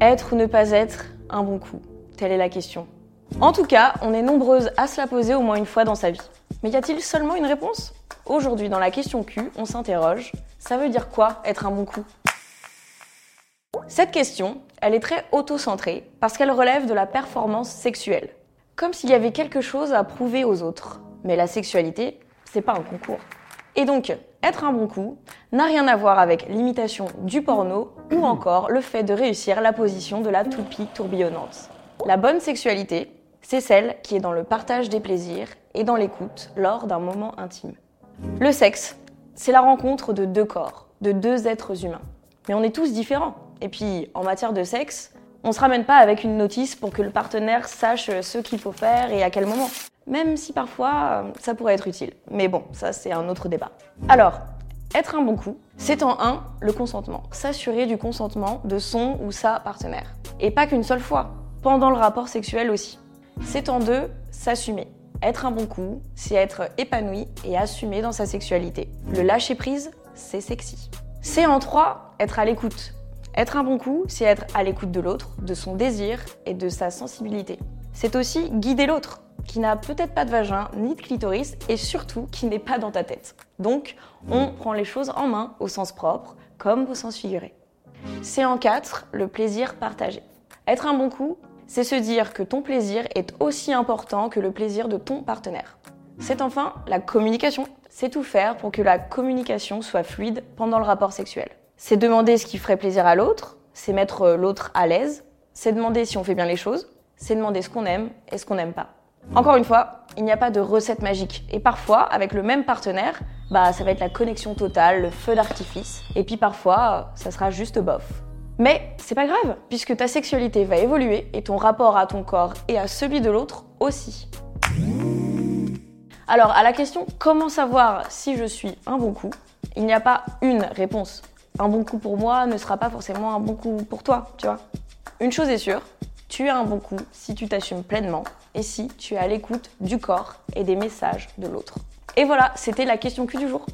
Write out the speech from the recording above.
Être ou ne pas être un bon coup Telle est la question. En tout cas, on est nombreuses à se la poser au moins une fois dans sa vie. Mais y a-t-il seulement une réponse? Aujourd'hui, dans la question Q, on s'interroge, ça veut dire quoi être un bon coup? Cette question, elle est très auto-centrée parce qu'elle relève de la performance sexuelle. Comme s'il y avait quelque chose à prouver aux autres. Mais la sexualité, c'est pas un concours. Et donc, être un bon coup n'a rien à voir avec l'imitation du porno ou encore le fait de réussir la position de la toupie tourbillonnante. La bonne sexualité, c'est celle qui est dans le partage des plaisirs et dans l'écoute lors d'un moment intime. Le sexe, c'est la rencontre de deux corps, de deux êtres humains. Mais on est tous différents. Et puis, en matière de sexe, on se ramène pas avec une notice pour que le partenaire sache ce qu'il faut faire et à quel moment. Même si parfois, ça pourrait être utile. Mais bon, ça c'est un autre débat. Alors, être un bon coup, c'est en un, le consentement. S'assurer du consentement de son ou sa partenaire. Et pas qu'une seule fois, pendant le rapport sexuel aussi. C'est en deux, s'assumer. Être un bon coup, c'est être épanoui et assumé dans sa sexualité. Le lâcher prise, c'est sexy. C'est en trois, être à l'écoute. Être un bon coup, c'est être à l'écoute de l'autre, de son désir et de sa sensibilité. C'est aussi guider l'autre, qui n'a peut-être pas de vagin ni de clitoris et surtout qui n'est pas dans ta tête. Donc, on prend les choses en main au sens propre comme au sens figuré. C'est en quatre, le plaisir partagé. Être un bon coup, c'est se dire que ton plaisir est aussi important que le plaisir de ton partenaire. C'est enfin la communication. C'est tout faire pour que la communication soit fluide pendant le rapport sexuel. C'est demander ce qui ferait plaisir à l'autre, c'est mettre l'autre à l'aise, c'est demander si on fait bien les choses, c'est demander ce qu'on aime et ce qu'on n'aime pas. Encore une fois, il n'y a pas de recette magique. Et parfois, avec le même partenaire, bah, ça va être la connexion totale, le feu d'artifice. Et puis parfois, ça sera juste bof. Mais c'est pas grave, puisque ta sexualité va évoluer et ton rapport à ton corps et à celui de l'autre aussi. Alors, à la question comment savoir si je suis un bon coup, il n'y a pas une réponse. Un bon coup pour moi ne sera pas forcément un bon coup pour toi, tu vois. Une chose est sûre, tu es un bon coup si tu t'assumes pleinement et si tu es à l'écoute du corps et des messages de l'autre. Et voilà, c'était la question Q du jour.